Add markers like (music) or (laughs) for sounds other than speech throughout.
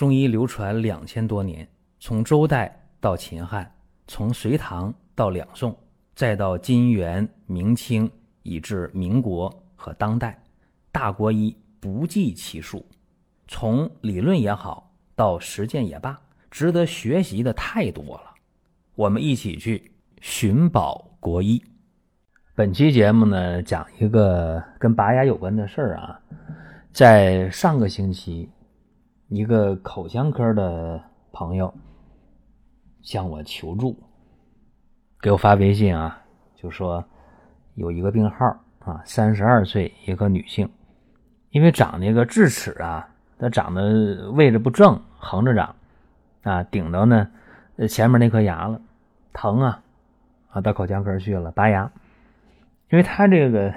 中医流传两千多年，从周代到秦汉，从隋唐到两宋，再到金元明清，以至民国和当代，大国医不计其数。从理论也好，到实践也罢，值得学习的太多了。我们一起去寻宝国医。本期节目呢，讲一个跟拔牙有关的事儿啊。在上个星期，一个口腔科的朋友向我求助，给我发微信啊，就说有一个病号啊，三十二岁一个女性，因为长那个智齿啊，它长得位置不正，横着长啊，顶到呢前面那颗牙了，疼啊啊，到口腔科去了，拔牙。因为他这个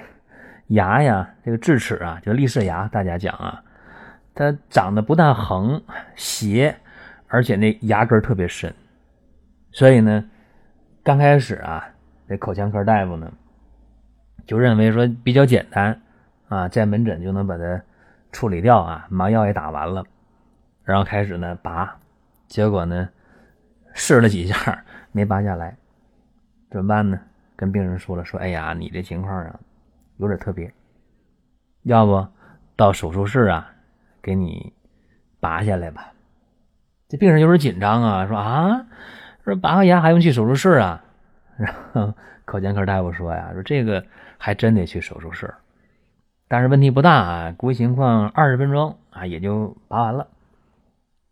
牙呀，这个智齿啊，就立式牙，大家讲啊，它长得不但横斜，而且那牙根特别深，所以呢，刚开始啊，这口腔科大夫呢，就认为说比较简单啊，在门诊就能把它处理掉啊，麻药也打完了，然后开始呢拔，结果呢试了几下没拔下来，怎么办呢？跟病人说了，说：“哎呀，你这情况啊，有点特别，要不到手术室啊，给你拔下来吧。”这病人有点紧张啊，说：“啊，说拔个牙还用去手术室啊？” (laughs) 然后口腔科大夫说：“呀，说这个还真得去手术室，但是问题不大啊，估计情况二十分钟啊也就拔完了。”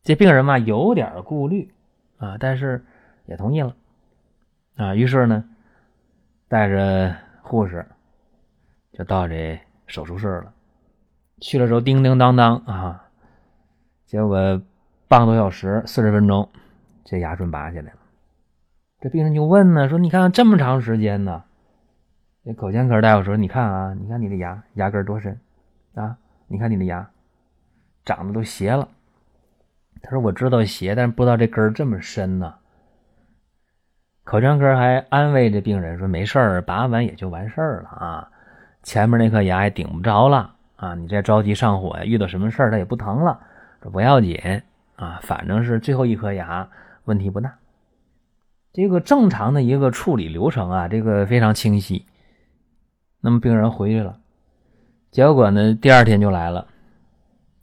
这病人嘛有点顾虑啊，但是也同意了啊，于是呢。带着护士就到这手术室了。去了之后，叮叮当当啊，结果半个多小时，四十分钟，这牙准拔下来了。这病人就问呢，说：“你看这么长时间呢？”这口腔科大夫说：“你看啊，你看你的牙牙根多深啊？你看你的牙长得都斜了。”他说：“我知道斜，但是不知道这根这么深呢。”口腔科还安慰这病人说：“没事儿，拔完也就完事儿了啊，前面那颗牙也顶不着了啊，你再着急上火呀，遇到什么事儿它也不疼了，这不要紧啊，反正是最后一颗牙，问题不大。这个正常的一个处理流程啊，这个非常清晰。那么病人回去了，结果呢，第二天就来了，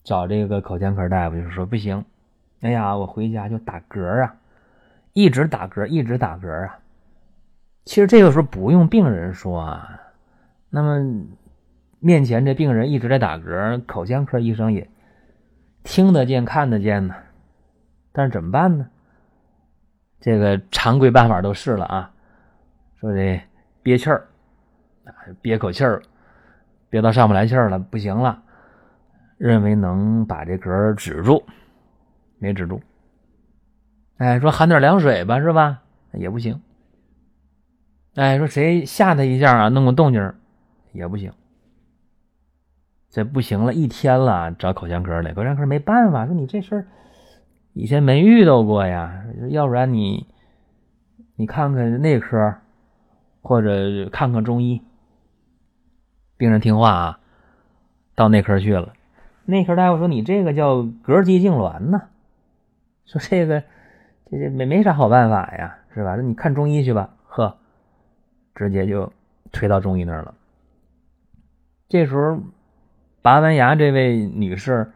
找这个口腔科大夫，就是说不行，哎呀，我回家就打嗝啊。”一直打嗝，一直打嗝啊！其实这个时候不用病人说啊，那么面前这病人一直在打嗝，口腔科医生也听得见、看得见呢。但是怎么办呢？这个常规办法都试了啊，说这憋气儿，憋口气儿，憋到上不来气儿了，不行了，认为能把这嗝止住，没止住。哎，说含点凉水吧，是吧？也不行。哎，说谁吓他一下啊，弄个动静也不行。这不行了，一天了，找口腔科来。口腔科没办法，说你这事儿以前没遇到过呀，要不然你你看看内科，或者看看中医。病人听话啊，到内科去了。内科大夫说：“你这个叫膈肌痉挛呢。”说这个。这这没没啥好办法呀，是吧？那你看中医去吧，呵，直接就推到中医那儿了。这时候拔完牙，这位女士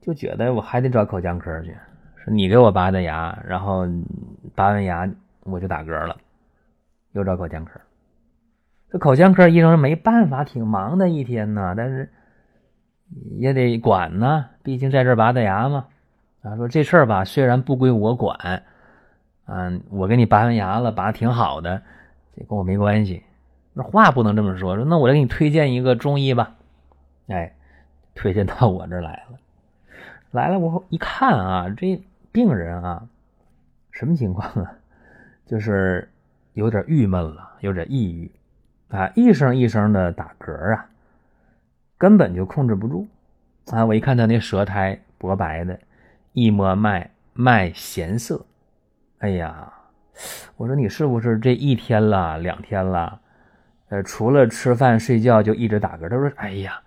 就觉得我还得找口腔科去，说你给我拔的牙，然后拔完牙我就打嗝了，又找口腔科。这口腔科医生没办法，挺忙的一天呢，但是也得管呢，毕竟在这儿拔的牙嘛。他，说这事儿吧，虽然不归我管，嗯，我给你拔完牙了，拔挺好的，这跟我没关系。那话不能这么说，说那我再给你推荐一个中医吧，哎，推荐到我这儿来了，来了，我一看啊，这病人啊，什么情况啊？就是有点郁闷了，有点抑郁啊，一声一声的打嗝啊，根本就控制不住啊。我一看他那舌苔薄白的。一摸脉，脉弦涩。哎呀，我说你是不是这一天了、两天了？呃，除了吃饭睡觉就一直打嗝。他说：“哎呀，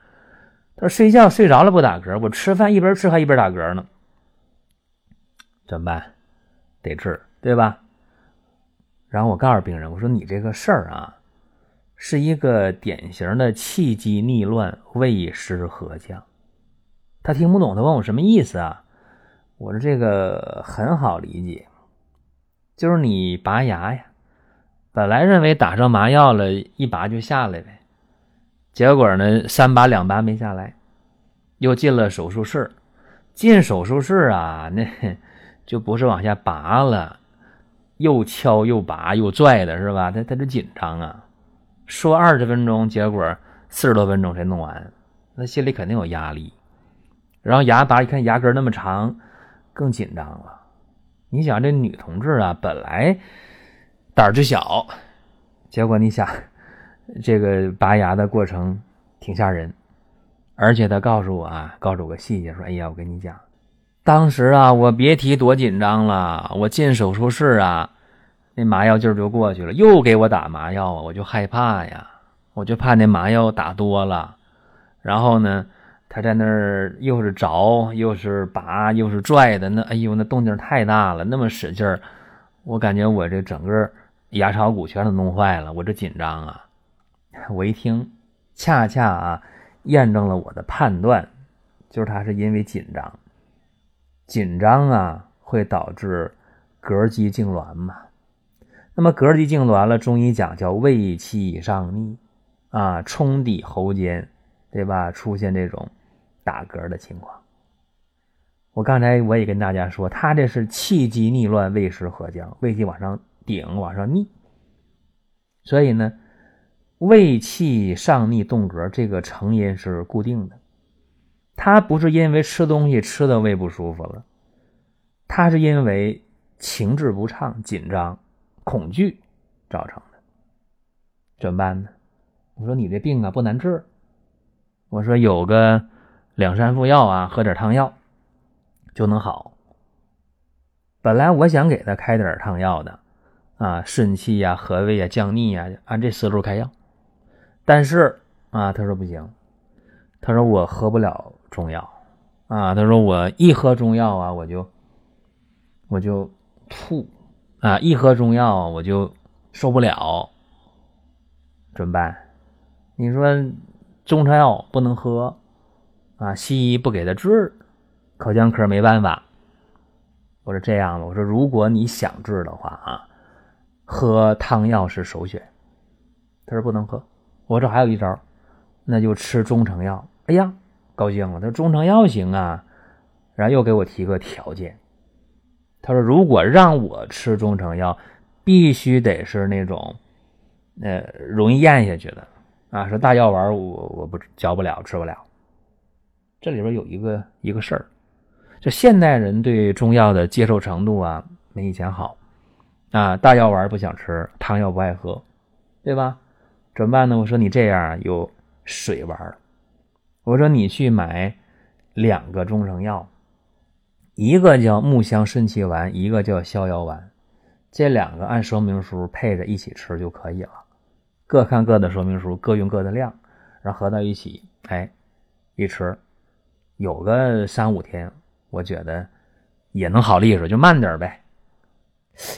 他说睡觉睡着了不打嗝，我吃饭一边吃还一边打嗝呢。”怎么办？得治，对吧？然后我告诉病人，我说你这个事儿啊，是一个典型的气机逆乱、胃湿合降。他听不懂，他问我什么意思啊？我说这个很好理解，就是你拔牙呀，本来认为打上麻药了，一拔就下来呗，结果呢，三拔两拔没下来，又进了手术室。进手术室啊，那就不是往下拔了，又敲又拔又拽的是吧？他他就紧张啊，说二十分钟，结果四十多分钟才弄完，那心里肯定有压力。然后牙拔一看牙根那么长，更紧张了。你想这女同志啊，本来胆儿就小，结果你想这个拔牙的过程挺吓人。而且他告诉我啊，告诉我个细节，说：“哎呀，我跟你讲，当时啊，我别提多紧张了。我进手术室啊，那麻药劲儿就过去了，又给我打麻药啊，我就害怕呀，我就怕那麻药打多了。然后呢，他在那儿又是着，又是拔，又是拽的，那哎呦，那动静太大了，那么使劲儿，我感觉我这整个牙槽骨全都弄坏了，我这紧张啊！我一听，恰恰啊。”验证了我的判断，就是他是因为紧张，紧张啊会导致膈肌痉挛嘛。那么膈肌痉挛了，中医讲叫胃气上逆啊，冲抵喉间，对吧？出现这种打嗝的情况。我刚才我也跟大家说，他这是气机逆乱，胃食合降，胃气往上顶，往上逆，所以呢。胃气上逆动格，这个成因是固定的，它不是因为吃东西吃的胃不舒服了，它是因为情志不畅、紧张、恐惧造成的。怎么办呢？我说你这病啊不难治，我说有个两三副药啊，喝点汤药就能好。本来我想给他开点汤药的，啊，顺气呀、和胃呀、降逆呀，按这思路开药。但是啊，他说不行，他说我喝不了中药啊，他说我一喝中药啊，我就我就吐啊，一喝中药我就受不了，怎么办？你说中成药不能喝啊，西医不给他治，口腔科没办法。我说这样吧，我说如果你想治的话啊，喝汤药是首选。他说不能喝。我这还有一招，那就吃中成药。哎呀，高兴了，他说中成药行啊，然后又给我提个条件，他说如果让我吃中成药，必须得是那种，呃，容易咽下去的啊。说大药丸我我不嚼不了，吃不了。这里边有一个一个事儿，就现代人对中药的接受程度啊，没以前好啊。大药丸不想吃，汤药不爱喝，对吧？怎么办呢？我说你这样有水丸我说你去买两个中成药，一个叫木香顺气丸，一个叫逍遥丸，这两个按说明书配着一起吃就可以了。各看各的说明书，各用各的量，然后合到一起，哎，一吃，有个三五天，我觉得也能好利索，就慢点呗。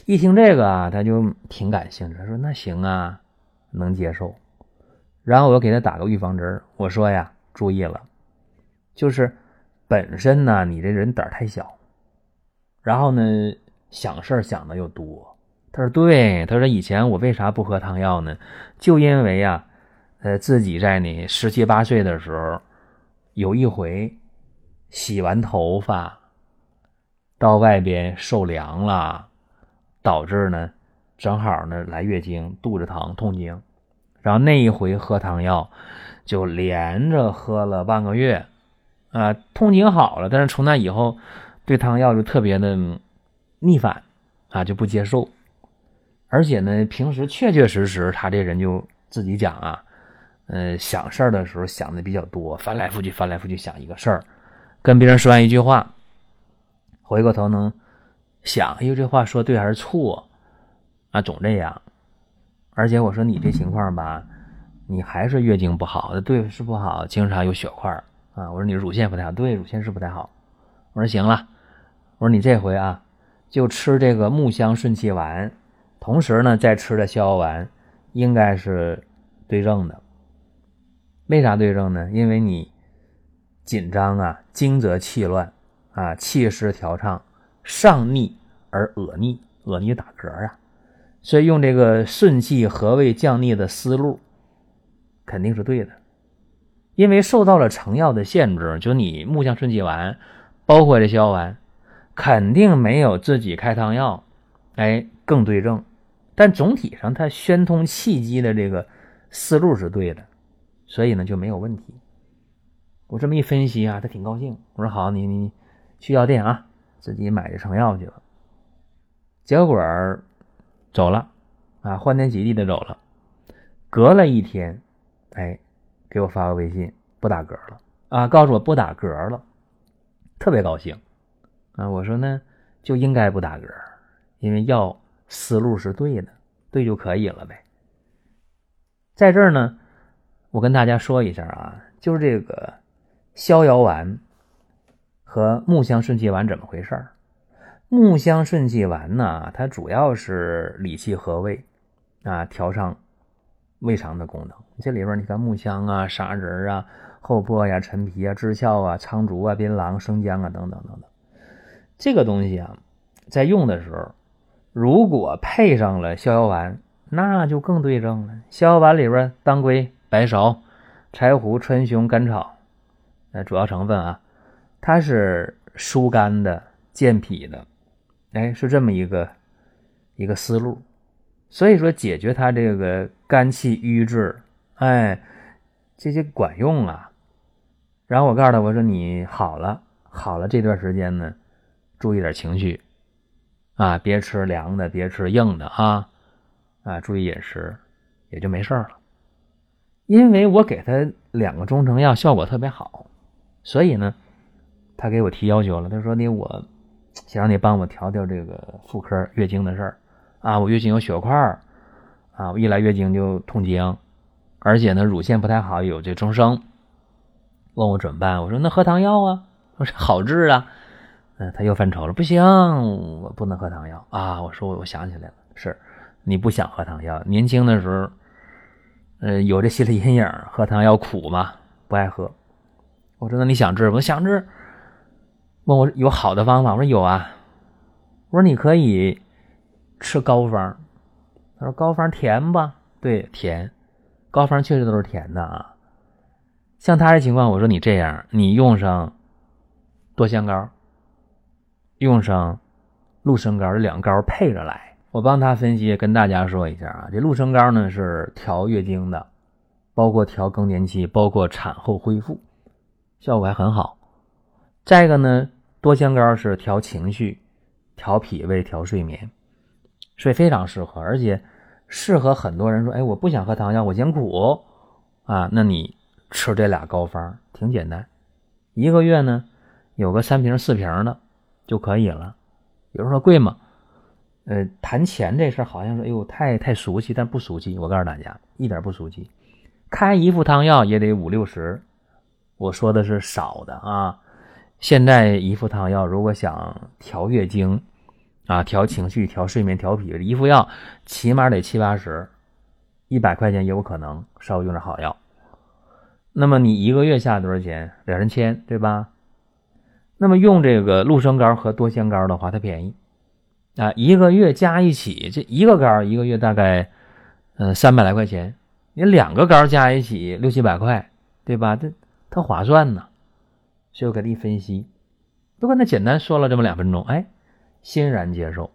一听这个啊，他就挺感兴趣，他说那行啊。能接受，然后我又给他打个预防针我说呀，注意了，就是本身呢，你这人胆儿太小，然后呢，想事儿想的又多。他说对，他说以前我为啥不喝汤药呢？就因为呀，呃，自己在你十七八岁的时候，有一回洗完头发到外边受凉了，导致呢。正好呢，来月经，肚子疼，痛经，然后那一回喝汤药，就连着喝了半个月，啊，痛经好了，但是从那以后，对汤药就特别的逆反，啊，就不接受，而且呢，平时确确实实他这人就自己讲啊，呃，想事儿的时候想的比较多，翻来覆去，翻来覆去想一个事儿，跟别人说完一句话，回过头能想，哎呦，这话说对还是错？啊，总这样，而且我说你这情况吧，你还是月经不好，对是不好，经常有血块啊。我说你乳腺不太好，对，乳腺是不太好。我说行了，我说你这回啊，就吃这个木香顺气丸，同时呢再吃的逍遥丸，应该是对症的。为啥对症呢？因为你紧张啊，惊则气乱啊，气失调畅，上逆而恶逆，恶逆打嗝啊，所以用这个顺气和胃降逆的思路肯定是对的。因为受到了成药的限制，就你木香顺气丸，包括这逍遥丸，肯定没有自己开汤药，哎，更对症。但总体上它宣通气机的这个思路是对的。所以呢就没有问题。我这么一分析啊，他挺高兴。我说好，你你去药店啊，自己买这成药去了。结果走了啊，欢天喜地的走了。隔了一天，哎，给我发个微信，不打嗝了啊，告诉我不打嗝了，特别高兴啊。我说呢，就应该不打嗝，因为药思路是对的，对就可以了呗。在这儿呢。我跟大家说一下啊，就是这个逍遥丸和木香顺气丸怎么回事儿？木香顺气丸呢，它主要是理气和胃啊，调畅胃肠的功能。这里边你看木香啊、砂仁啊、厚朴呀、陈皮啊、知孝啊、苍竹啊、槟榔、生姜啊等等等等，这个东西啊，在用的时候，如果配上了逍遥丸，那就更对症了。逍遥丸里边当归。白芍、柴胡、川芎、甘草，呃，主要成分啊，它是疏肝的、健脾的，哎，是这么一个一个思路。所以说，解决他这个肝气郁滞，哎，这些管用啊。然后我告诉他，我说你好了，好了，这段时间呢，注意点情绪啊，别吃凉的，别吃硬的啊，啊，注意饮食，也就没事了。因为我给他两个中成药效果特别好，所以呢，他给我提要求了。他说：“你我想让你帮我调调这个妇科月经的事儿啊，我月经有血块儿啊，我一来月经就痛经，而且呢乳腺不太好，有这增生。问我怎么办？我说那喝汤药啊，我说好治啊。嗯，他又犯愁了，不行，我不能喝汤药啊。我说我想起来了，是你不想喝汤药，年轻的时候。呃，有这心理阴影，喝汤药苦嘛，不爱喝。我说那你想治不？想治。问我有好的方法，我说有啊。我说你可以吃膏方。他说膏方甜吧？对，甜。膏方确实都是甜的啊。像他这情况，我说你这样，你用上多香膏，用上鹿参膏，这两膏配着来。我帮他分析，跟大家说一下啊，这鹿参膏呢是调月经的，包括调更年期，包括产后恢复，效果还很好。再一个呢，多香膏是调情绪、调脾胃、调睡眠，所以非常适合，而且适合很多人说，哎，我不想喝汤药，我嫌苦啊，那你吃这俩膏方挺简单，一个月呢有个三瓶四瓶的就可以了。有人说贵吗？呃，谈钱这事儿好像是，哎呦，太太俗气，但不俗气。我告诉大家，一点不俗气。开一副汤药也得五六十，我说的是少的啊。现在一副汤药，如果想调月经啊、调情绪、调睡眠、调脾，一副药起码得七八十，一百块钱也有可能稍微用点好药。那么你一个月下多少钱？两三千，对吧？那么用这个鹿参膏和多香膏的话，它便宜。啊，一个月加一起，这一个膏一个月大概，嗯，三百来块钱。你两个膏加一起六七百块，对吧？这它划算呢。所以我给他一分析，不过那简单说了这么两分钟，哎，欣然接受。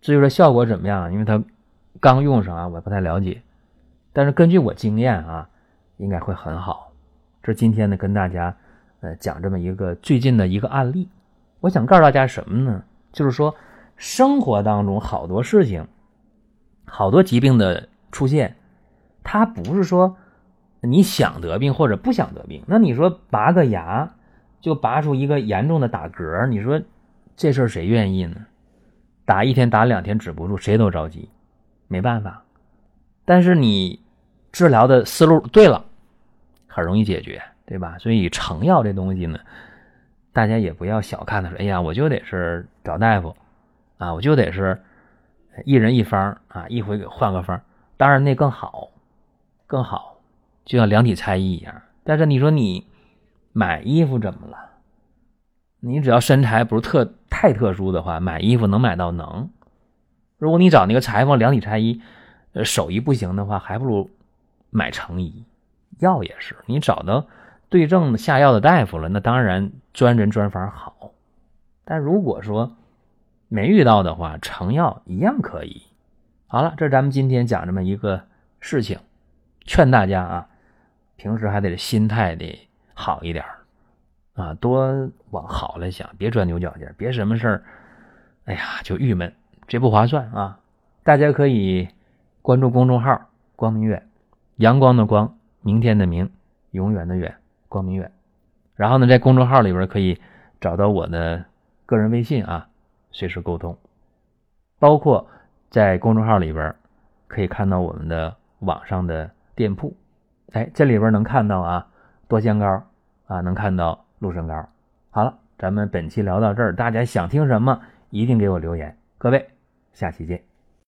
至于说效果怎么样，因为他刚用上啊，我不太了解。但是根据我经验啊，应该会很好。这今天呢，跟大家呃讲这么一个最近的一个案例。我想告诉大家什么呢？就是说。生活当中好多事情，好多疾病的出现，它不是说你想得病或者不想得病。那你说拔个牙就拔出一个严重的打嗝，你说这事儿谁愿意呢？打一天打两天止不住，谁都着急，没办法。但是你治疗的思路对了，很容易解决，对吧？所以成药这东西呢，大家也不要小看它。说哎呀，我就得是找大夫。啊，我就得是一人一方啊，一回给换个方，当然那更好，更好，就像量体裁衣一样。但是你说你买衣服怎么了？你只要身材不是特太特殊的话，买衣服能买到能。如果你找那个裁缝量体裁衣，呃，手艺不行的话，还不如买成衣。药也是，你找到对症下药的大夫了，那当然专人专房好。但如果说没遇到的话，成药一样可以。好了，这是咱们今天讲这么一个事情，劝大家啊，平时还得心态得好一点啊，多往好了想，别钻牛角尖，别什么事儿，哎呀就郁闷，这不划算啊。大家可以关注公众号“光明远”，阳光的光。明天的明，永远的远，光明远。然后呢，在公众号里边可以找到我的个人微信啊，随时沟通。包括在公众号里边可以看到我们的网上的店铺。哎，这里边能看到啊，多香膏啊，能看到陆生高。好了，咱们本期聊到这儿，大家想听什么一定给我留言。各位，下期见。